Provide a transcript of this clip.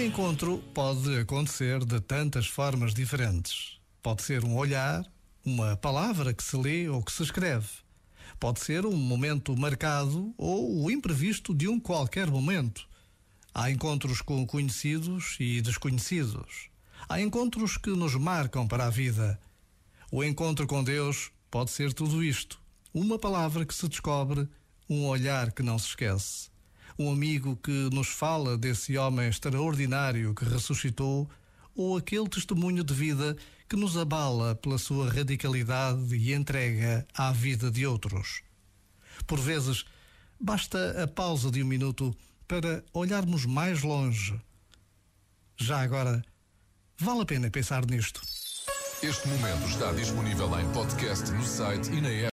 encontro pode acontecer de tantas formas diferentes. Pode ser um olhar, uma palavra que se lê ou que se escreve. Pode ser um momento marcado ou o imprevisto de um qualquer momento. Há encontros com conhecidos e desconhecidos. Há encontros que nos marcam para a vida. O encontro com Deus pode ser tudo isto: uma palavra que se descobre, um olhar que não se esquece um amigo que nos fala desse homem extraordinário que ressuscitou, ou aquele testemunho de vida que nos abala pela sua radicalidade e entrega à vida de outros. Por vezes, basta a pausa de um minuto para olharmos mais longe. Já agora, vale a pena pensar nisto. Este momento está disponível em podcast no site e na app.